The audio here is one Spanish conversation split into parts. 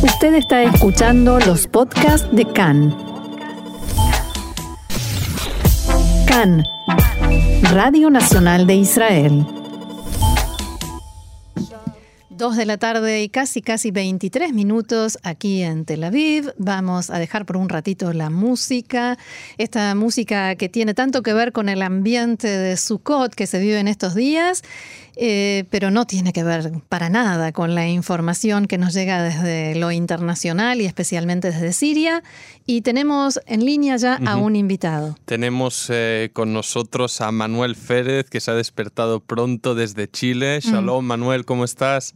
Usted está escuchando los podcasts de CAN. CAN, Radio Nacional de Israel. Dos de la tarde y casi, casi 23 minutos aquí en Tel Aviv. Vamos a dejar por un ratito la música, esta música que tiene tanto que ver con el ambiente de Sukkot que se vive en estos días, eh, pero no tiene que ver para nada con la información que nos llega desde lo internacional y especialmente desde Siria. Y tenemos en línea ya a un invitado. Tenemos eh, con nosotros a Manuel Férez, que se ha despertado pronto desde Chile. Shalom, Manuel, ¿cómo estás?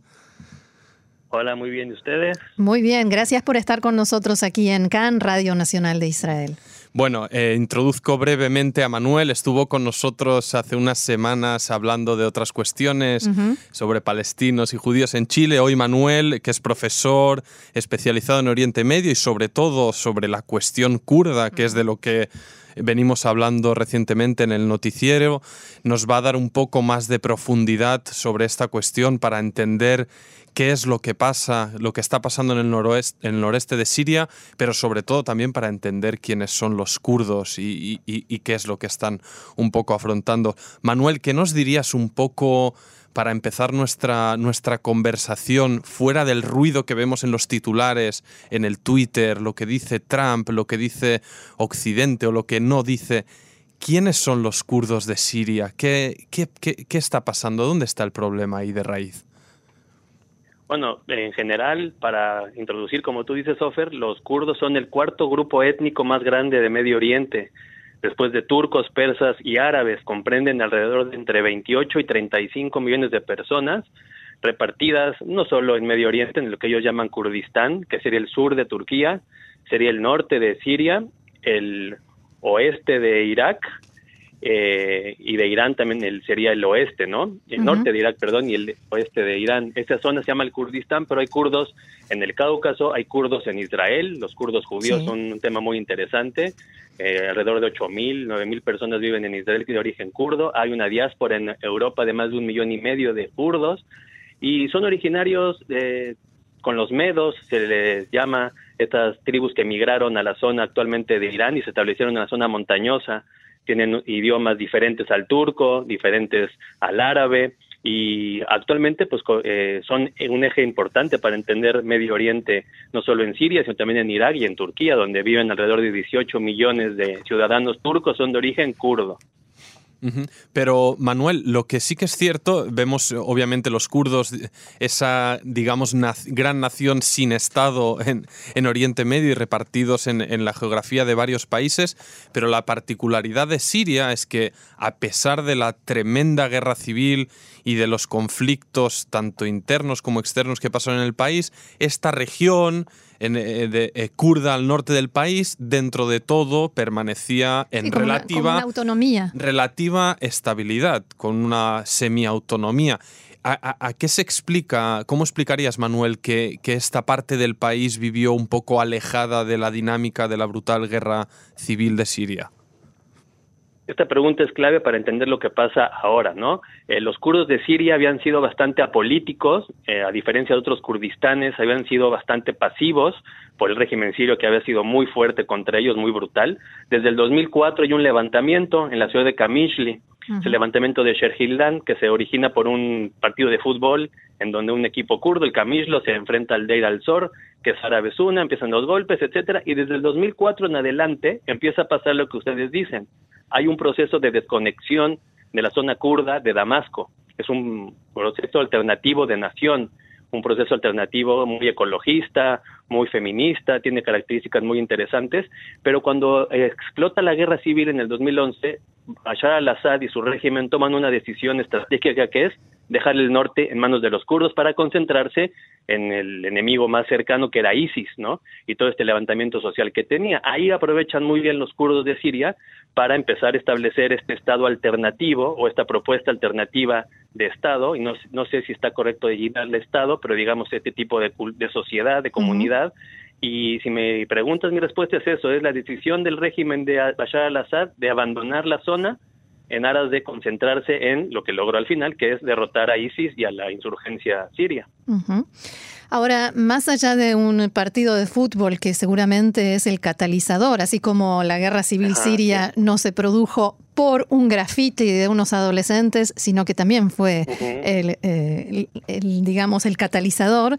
Hola, muy bien. ¿Y ustedes? Muy bien, gracias por estar con nosotros aquí en CAN, Radio Nacional de Israel. Bueno, eh, introduzco brevemente a Manuel. Estuvo con nosotros hace unas semanas hablando de otras cuestiones sobre palestinos y judíos en Chile. Hoy Manuel, que es profesor especializado en Oriente Medio y sobre todo sobre la cuestión kurda, que es de lo que venimos hablando recientemente en el noticiero, nos va a dar un poco más de profundidad sobre esta cuestión para entender qué es lo que pasa, lo que está pasando en el, noroeste, noreste de Siria, pero sobre todo también para entender quiénes son los kurdos y, qué es lo que están un poco afrontando. Manuel, ¿qué nos dirías un poco para empezar nuestra, nuestra conversación fuera del ruido que vemos en los titulares, en el Twitter, lo que dice Trump, lo que dice Occidente o lo que no dice? ¿Quiénes son los kurdos de Siria? ¿Qué, qué, qué está pasando? ¿Dónde está el problema ahí de raíz? Bueno, en general, para introducir, como tú dices, Ofer, los kurdos son el cuarto grupo étnico más grande de Medio Oriente. Después de turcos, persas y árabes, comprenden alrededor de entre 28 y 35 millones de personas, repartidas no solo en Medio Oriente, en lo que ellos llaman Kurdistán, que sería el sur de Turquía, sería el norte de Siria, el oeste de Irak, eh, y de Irán también el, sería el oeste, ¿no? El norte de Irak, perdón, y el oeste de Irán. Esa zona se llama el Kurdistán, pero hay kurdos en el Cáucaso, hay kurdos en Israel, los kurdos judíos son un tema muy interesante. Eh, alrededor de 8.000, 9.000 personas viven en Israel de origen kurdo. Hay una diáspora en Europa de más de un millón y medio de kurdos. Y son originarios de, con los medos, se les llama estas tribus que emigraron a la zona actualmente de Irán y se establecieron en la zona montañosa. Tienen idiomas diferentes al turco, diferentes al árabe y actualmente pues eh, son un eje importante para entender Medio Oriente, no solo en Siria, sino también en Irak y en Turquía, donde viven alrededor de 18 millones de ciudadanos turcos, son de origen kurdo. Pero Manuel, lo que sí que es cierto, vemos obviamente los kurdos, esa, digamos, gran nación sin Estado en, en Oriente Medio y repartidos en, en, la geografía de varios países, pero la particularidad de Siria es que a pesar de la tremenda guerra civil y de los conflictos tanto internos como externos que pasaron en el país, esta región en, eh, de, eh, kurda al norte del país, dentro de todo permanecía en relativa, autonomía. relativa estabilidad, con una semiautonomía. ¿A, a, qué se explica, cómo explicarías, Manuel, que, que, esta parte del país vivió un poco alejada de la dinámica de la brutal guerra civil de Siria? Esta pregunta es clave para entender lo que pasa ahora, ¿no? Eh, los kurdos de Siria habían sido bastante apolíticos, eh, a diferencia de otros kurdistanes, habían sido bastante pasivos por el régimen sirio que había sido muy fuerte contra ellos, muy brutal. Desde el 2004 hay un levantamiento en la ciudad de Kamishli, el levantamiento de Sherhildan, que se origina por un partido de fútbol en donde un equipo kurdo, el Kamishlo, se enfrenta al Deir al-Zor, que es árabe Suna, empiezan los golpes, etcétera, y desde el 2004 en adelante empieza a pasar lo que ustedes dicen hay un proceso de desconexión de la zona kurda de Damasco. Es un proceso alternativo de nación, un proceso alternativo muy ecologista, muy feminista, tiene características muy interesantes, pero cuando explota la guerra civil en el 2011, Bashar al-Assad y su régimen toman una decisión estratégica que es dejar el norte en manos de los kurdos para concentrarse en el enemigo más cercano que era ISIS, ¿no? Y todo este levantamiento social que tenía. Ahí aprovechan muy bien los kurdos de Siria para empezar a establecer este Estado alternativo o esta propuesta alternativa de Estado, y no, no sé si está correcto de llamarle Estado, pero digamos este tipo de, de sociedad, de comunidad, y si me preguntas, mi respuesta es eso, es la decisión del régimen de Bashar al-Assad de abandonar la zona en aras de concentrarse en lo que logró al final, que es derrotar a ISIS y a la insurgencia siria. Ahora, más allá de un partido de fútbol que seguramente es el catalizador, así como la guerra civil siria no se produjo por un grafiti de unos adolescentes, sino que también fue eh, el, digamos, el catalizador.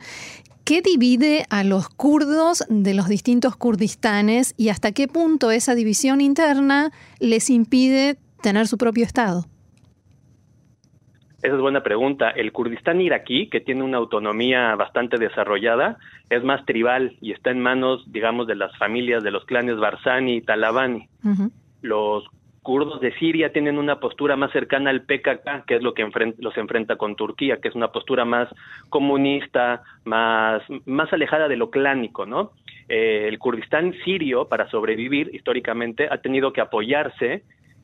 ¿Qué divide a los kurdos de los distintos kurdistanes y hasta qué punto esa división interna les impide tener su propio Estado? Esa es buena pregunta. El Kurdistán iraquí, que tiene una autonomía bastante desarrollada, es más tribal y está en manos, digamos, de las familias de los clanes Barzani y Talabani. Los kurdos de Siria tienen una postura más cercana al PKK, que es lo que los enfrenta con Turquía, que es una postura más comunista, más, más alejada de lo clánico, ¿no? Eh, el Kurdistán sirio, para sobrevivir históricamente, ha tenido que apoyarse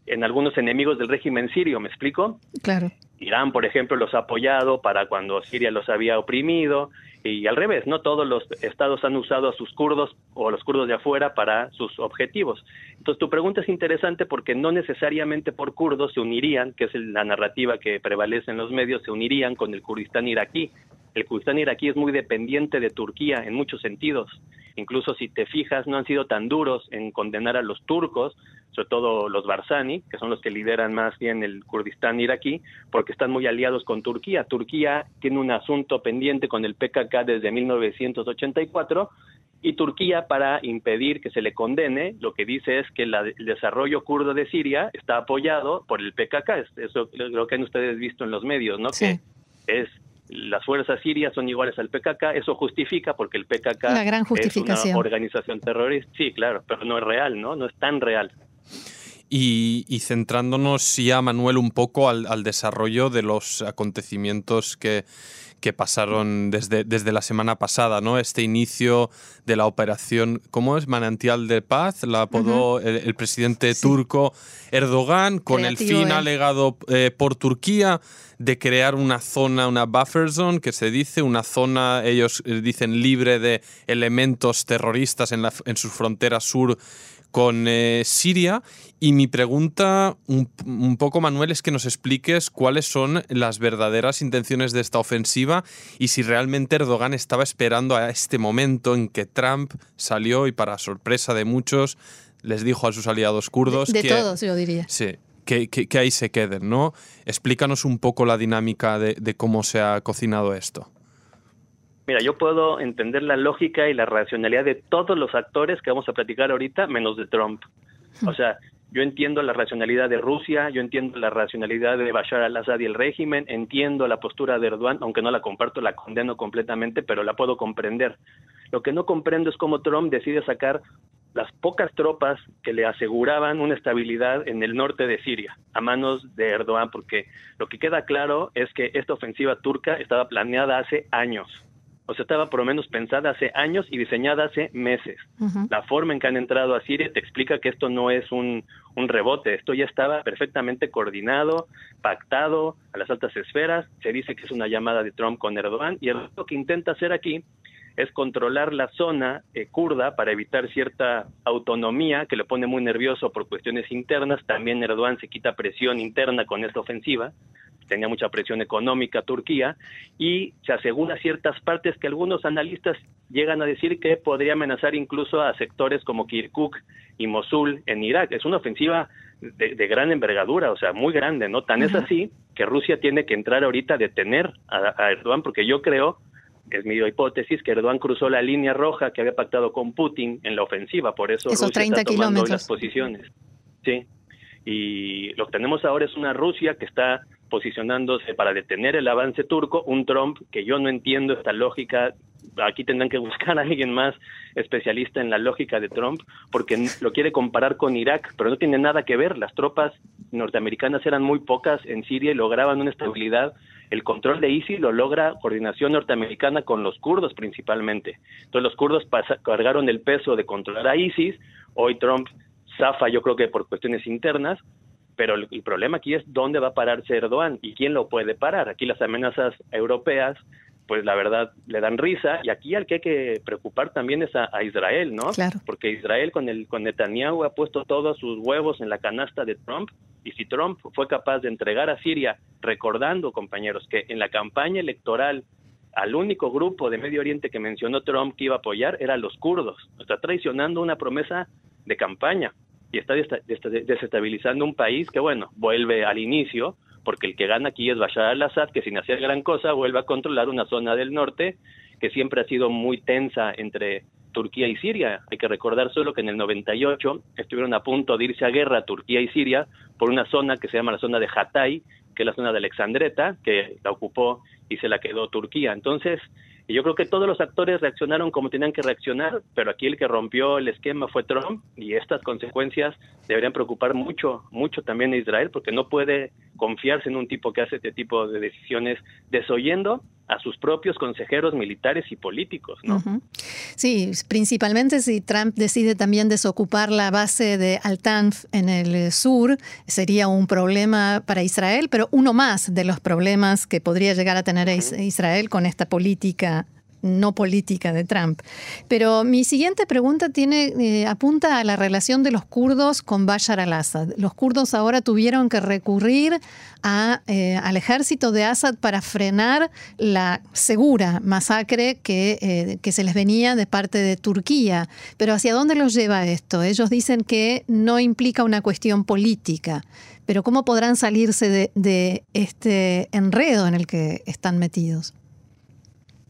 en algunos enemigos del régimen sirio, ¿me explico? Claro. Irán, por ejemplo, los ha apoyado para cuando Siria los había oprimido y al revés, no todos los estados han usado a sus kurdos o a los kurdos de afuera para sus objetivos. Entonces, tu pregunta es interesante porque no necesariamente por kurdos se unirían, que es la narrativa que prevalece en los medios, se unirían con el Kurdistán iraquí. El Kurdistán iraquí es muy dependiente de Turquía en muchos sentidos. Incluso si te fijas, no han sido tan duros en condenar a los turcos, sobre todo los Barzani, que son los que lideran más bien el Kurdistán iraquí, porque están muy aliados con Turquía. Turquía tiene un asunto pendiente con el PKK desde 1984 y Turquía, para impedir que se le condene, lo que dice es que el desarrollo kurdo de Siria está apoyado por el PKK. Eso es lo que han ustedes visto en los medios, ¿no? Que es las fuerzas sirias son iguales al PKK, eso justifica porque el PKK es una organización terrorista. Sí, claro, pero no es real, ¿no? No es tan real. Y, centrándonos ya, Manuel, un poco al, desarrollo de los acontecimientos que, que pasaron desde, desde la semana pasada, ¿no? Este inicio de la operación, ¿cómo es? Manantial de Paz, la apodó el, presidente turco Erdogan, con el fin alegado eh, por Turquía de crear una zona, una buffer zone, que se dice, una zona, ellos eh, dicen, libre de elementos terroristas en, la, en su frontera sur con eh, Siria. Y mi pregunta, un, poco, Manuel, es que nos expliques cuáles son las verdaderas intenciones de esta ofensiva y si realmente Erdogan estaba esperando a este momento en que Trump salió y, para sorpresa de muchos, les dijo a sus aliados kurdos. De, todos, yo diría. Sí. Que, que, ahí se queden, ¿no? Explícanos un poco la dinámica de cómo se ha cocinado esto. Mira, yo puedo entender la lógica y la racionalidad de todos los actores que vamos a platicar ahorita, menos de Trump. O sea, yo entiendo la racionalidad de Rusia, yo entiendo la racionalidad de Bashar al-Assad y el régimen, entiendo la postura de Erdogan, aunque no la comparto, la condeno completamente, pero la puedo comprender. Lo que no comprendo es cómo Trump decide sacar las pocas tropas que le aseguraban una estabilidad en el norte de Siria a manos de Erdogan, porque lo que queda claro es que esta ofensiva turca estaba planeada hace años o sea, estaba por lo menos pensada hace años y diseñada hace meses. La forma en que han entrado a Siria te explica que esto no es un, un rebote, esto ya estaba perfectamente coordinado, pactado a las altas esferas, se dice que es una llamada de Trump con Erdogan y lo que intenta hacer aquí es controlar la zona eh, kurda para evitar cierta autonomía que le pone muy nervioso por cuestiones internas. También Erdogan se quita presión interna con esta ofensiva tenía mucha presión económica Turquía y se asegura ciertas partes que algunos analistas llegan a decir que podría amenazar incluso a sectores como Kirkuk y Mosul en Irak. Es una ofensiva de, gran envergadura, o sea, muy grande, ¿no? Tan es así que Rusia tiene que entrar ahorita a detener a, Erdogan porque yo creo es mi hipótesis, que Erdogan cruzó la línea roja que había pactado con Putin en la ofensiva, por eso Rusia está tomando las posiciones. Sí, y lo que tenemos ahora es una Rusia que está posicionándose para detener el avance turco, un Trump que yo no entiendo esta lógica, aquí tendrán que buscar a alguien más especialista en la lógica de Trump, porque lo quiere comparar con Irak, pero no tiene nada que ver, las tropas norteamericanas eran muy pocas en Siria y lograban una estabilidad, el control de ISIS lo logra coordinación norteamericana con los kurdos principalmente, entonces los kurdos cargaron el peso de controlar a ISIS, hoy Trump zafa yo creo que por cuestiones internas, pero el, problema aquí es dónde va a pararse Erdogan y quién lo puede parar. Aquí las amenazas europeas pues la verdad le dan risa. Y aquí al que hay que preocupar también es a, Israel, ¿no? Claro. Porque Israel con, el, con Netanyahu ha puesto todos sus huevos en la canasta de Trump. Y si Trump fue capaz de entregar a Siria, recordando, compañeros, que en la campaña electoral al único grupo de Medio Oriente que mencionó Trump que iba a apoyar era los kurdos. Está traicionando una promesa de campaña y está desestabilizando un país que, bueno, vuelve al inicio, porque el que gana aquí es Bashar al-Assad, que sin hacer gran cosa vuelve a controlar una zona del norte que siempre ha sido muy tensa entre Turquía y Siria. Hay que recordar solo que en el 98 estuvieron a punto de irse a guerra Turquía y Siria por una zona que se llama la zona de Hatay, que es la zona de Alexandreta, que la ocupó y se la quedó Turquía. Entonces, y yo creo que todos los actores reaccionaron como tenían que reaccionar, pero aquí el que rompió el esquema fue Trump y estas consecuencias deberían preocupar mucho, mucho también a Israel, porque no puede confiarse en un tipo que hace este tipo de decisiones desoyendo a sus propios consejeros militares y políticos, ¿no? Sí, principalmente si Trump decide también desocupar la base de Al-Tanf en el sur, sería un problema para Israel, pero uno más de los problemas que podría llegar a tener Israel con esta política no política de Trump. Pero mi siguiente pregunta tiene, eh, apunta a la relación de los kurdos con Bashar al-Assad. Los kurdos ahora tuvieron que recurrir eh, al ejército de Assad para frenar la segura masacre que, eh, que se les venía de parte de Turquía. Pero ¿hacia dónde los lleva esto? Ellos dicen que no implica una cuestión política. Pero ¿cómo podrán salirse de este enredo en el que están metidos?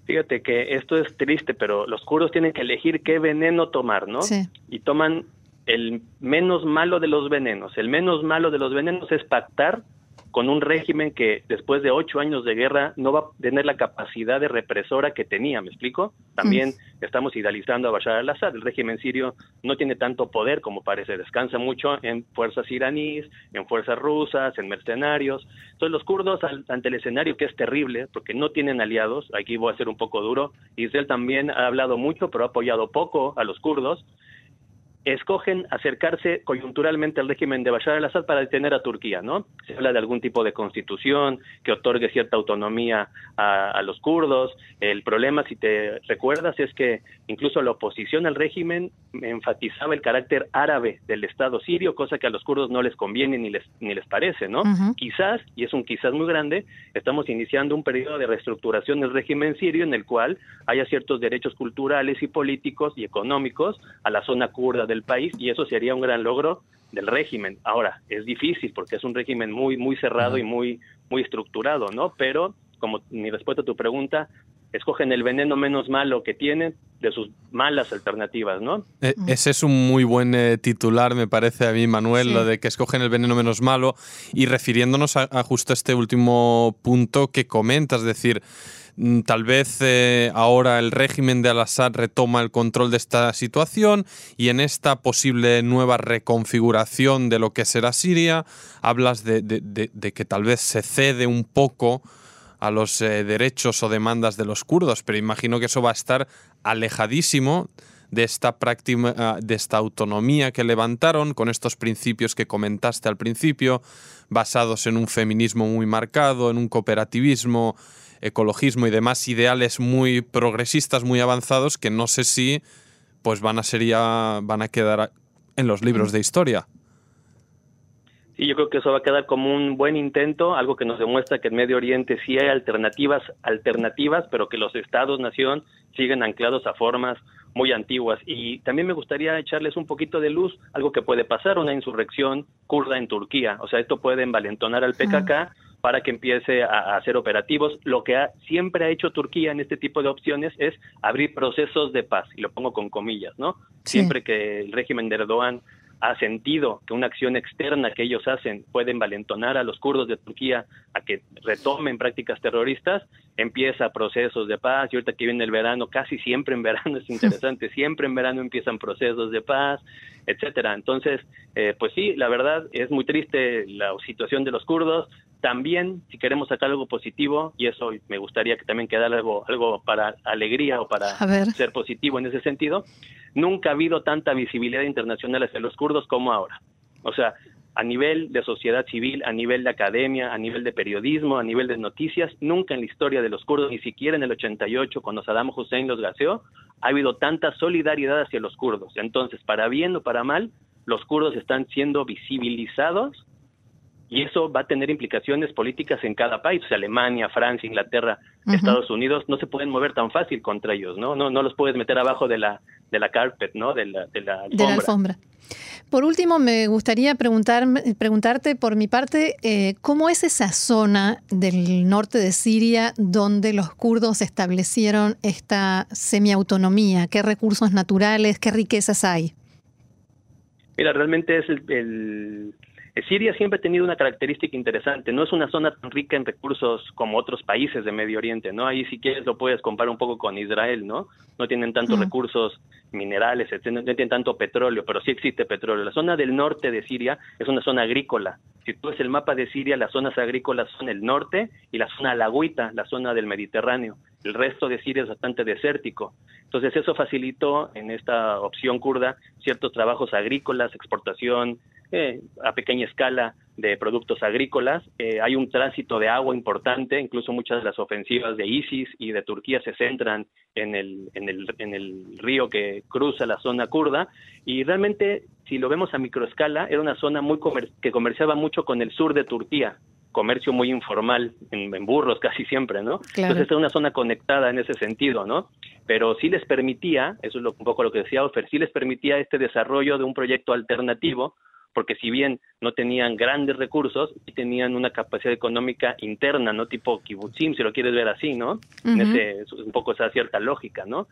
Fíjate que esto es triste, pero los kurdos tienen que elegir qué veneno tomar, ¿no? Sí. Y toman el menos malo de los venenos. El menos malo de los venenos es pactar con un régimen que después de ocho años de guerra no va a tener la capacidad de represora que tenía, ¿me explico? También mm. estamos idealizando a Bashar al-Assad, el régimen sirio no tiene tanto poder como parece, descansa mucho en fuerzas iraníes, en fuerzas rusas, en mercenarios. Entonces los kurdos ante el escenario que es terrible, porque no tienen aliados, aquí voy a ser un poco duro, Israel también ha hablado mucho, pero ha apoyado poco a los kurdos, escogen acercarse coyunturalmente al régimen de Bashar al-Assad para detener a Turquía, ¿no? Se habla de algún tipo de constitución que otorgue cierta autonomía a, los kurdos. El problema, si te recuerdas, es que incluso la oposición al régimen enfatizaba el carácter árabe del Estado sirio, cosa que a los kurdos no les conviene ni les, ni les parece, ¿no? Quizás, y es un quizás muy grande, estamos iniciando un periodo de reestructuración del régimen sirio en el cual haya ciertos derechos culturales y políticos y económicos a la zona kurda del país y eso sería un gran logro del régimen. Ahora, es difícil porque es un régimen muy muy cerrado y muy muy estructurado, ¿no? Pero como mi respuesta a tu pregunta, escogen el veneno menos malo que tienen de sus malas alternativas, ¿no? E, ese es un muy buen eh, titular, me parece a mí, Manuel, lo de que escogen el veneno menos malo. Y refiriéndonos a, a justo este último punto que comentas, es decir, Mm, tal vez eh, ahora el régimen de Al-Assad retoma el control de esta situación y en esta posible nueva reconfiguración de lo que será Siria, hablas de, que tal vez se cede un poco a los eh, derechos o demandas de los kurdos, pero imagino que eso va a estar alejadísimo de esta práctica, de esta autonomía que levantaron con estos principios que comentaste al principio, basados en un feminismo muy marcado, en un cooperativismo ecologismo y demás ideales muy progresistas, muy avanzados, que no sé si pues van a ser van a quedar en los libros de historia. Sí, yo creo que eso va a quedar como un buen intento, algo que nos demuestra que en Medio Oriente sí hay alternativas, alternativas, pero que los estados-nación siguen anclados a formas muy antiguas. Y también me gustaría echarles un poquito de luz, algo que puede pasar, una insurrección kurda en Turquía. O sea, esto puede envalentonar al PKK para que empiece a, hacer operativos. Lo que siempre ha hecho Turquía en este tipo de opciones es abrir procesos de paz, y lo pongo con comillas, ¿no? Siempre que el régimen de Erdogan ha sentido que una acción externa que ellos hacen puede envalentonar a los kurdos de Turquía a que retomen prácticas terroristas, empieza procesos de paz y ahorita que viene el verano, casi siempre en verano es interesante, siempre en verano empiezan procesos de paz, etcétera. Entonces, eh, pues sí, la verdad es muy triste la situación de los kurdos. También, si queremos sacar algo positivo, y eso me gustaría que también quedara algo, algo para alegría o para ser positivo en ese sentido, nunca ha habido tanta visibilidad internacional hacia los kurdos como ahora. O sea, a nivel de sociedad civil, a nivel de academia, a nivel de periodismo, a nivel de noticias, nunca en la historia de los kurdos, ni siquiera en el 88, cuando Saddam Hussein los gaseó, ha habido tanta solidaridad hacia los kurdos. Entonces, para bien o para mal, los kurdos están siendo visibilizados y eso va a tener implicaciones políticas en cada país, o sea, Alemania, Francia, Inglaterra, Estados Unidos, no se pueden mover tan fácil contra ellos, ¿no? No, no los puedes meter abajo de la, de la carpet, ¿no? De la, de la alfombra. Por último, me gustaría preguntar, preguntarte por mi parte, eh, ¿cómo es esa zona del norte de Siria donde los kurdos establecieron esta semiautonomía? ¿Qué recursos naturales, qué riquezas hay? Mira, realmente es el Siria siempre ha tenido una característica interesante, no es una zona tan rica en recursos como otros países de Medio Oriente, ¿no? Ahí si quieres lo puedes comparar un poco con Israel, ¿no? No tienen tantos recursos minerales, no tienen tanto petróleo, pero sí existe petróleo. La zona del norte de Siria es una zona agrícola. Si tú ves el mapa de Siria, las zonas agrícolas son el norte y la zona lagüita, la zona del Mediterráneo. El resto de Siria es bastante desértico. Entonces eso facilitó en esta opción kurda ciertos trabajos agrícolas, exportación, eh, a pequeña escala de productos agrícolas. Eh, hay un tránsito de agua importante, incluso muchas de las ofensivas de ISIS y de Turquía se centran en el, en el, en el río que cruza la zona kurda. Y realmente, si lo vemos a microescala, era una zona muy que comerciaba mucho con el sur de Turquía comercio muy informal, en, burros casi siempre, ¿no? Entonces es una zona conectada en ese sentido, ¿no? Pero sí les permitía, eso es lo, un poco lo que decía Ofer, sí les permitía este desarrollo de un proyecto alternativo porque si bien no tenían grandes recursos, sí tenían una capacidad económica interna, ¿no? Tipo kibutzim, si lo quieres ver así, ¿no? en ese, es un poco esa cierta lógica, ¿no?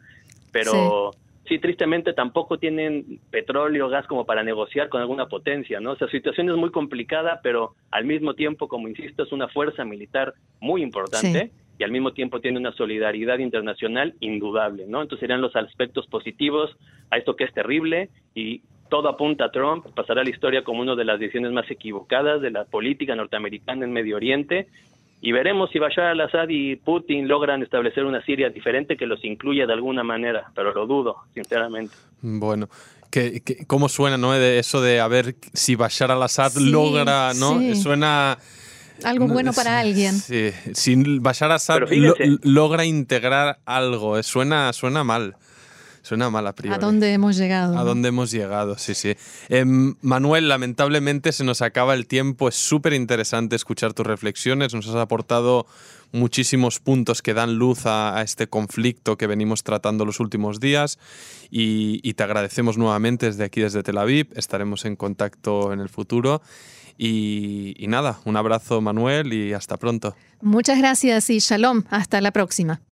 Pero sí. tristemente tampoco tienen petróleo, gas como para negociar con alguna potencia, ¿no? O sea, la situación es muy complicada, pero al mismo tiempo, como insisto, es una fuerza militar muy importante. y al mismo tiempo tiene una solidaridad internacional indudable, ¿no? Entonces serían los aspectos positivos a esto que es terrible y todo apunta a Trump, pasará a la historia como una de las decisiones más equivocadas de la política norteamericana en Medio Oriente. Y veremos si Bashar al-Assad y Putin logran establecer una Siria diferente que los incluya de alguna manera, pero lo dudo, sinceramente. Bueno, que, ¿cómo suena no? de eso de a ver si Bashar al-Assad logra, ¿no? Suena... Algo bueno para alguien. Sí, si Bashar al-Assad logra integrar algo, suena, suena mal. Suena mal a priori. ¿A dónde hemos llegado? A dónde hemos llegado, sí, sí. Em, Manuel, lamentablemente se nos acaba el tiempo. Es súper interesante escuchar tus reflexiones. Nos has aportado muchísimos puntos que dan luz a, este conflicto que venimos tratando los últimos días y, te agradecemos nuevamente desde aquí, desde Tel Aviv. Estaremos en contacto en el futuro. y nada, un abrazo Manuel y hasta pronto. Muchas gracias y shalom. Hasta la próxima.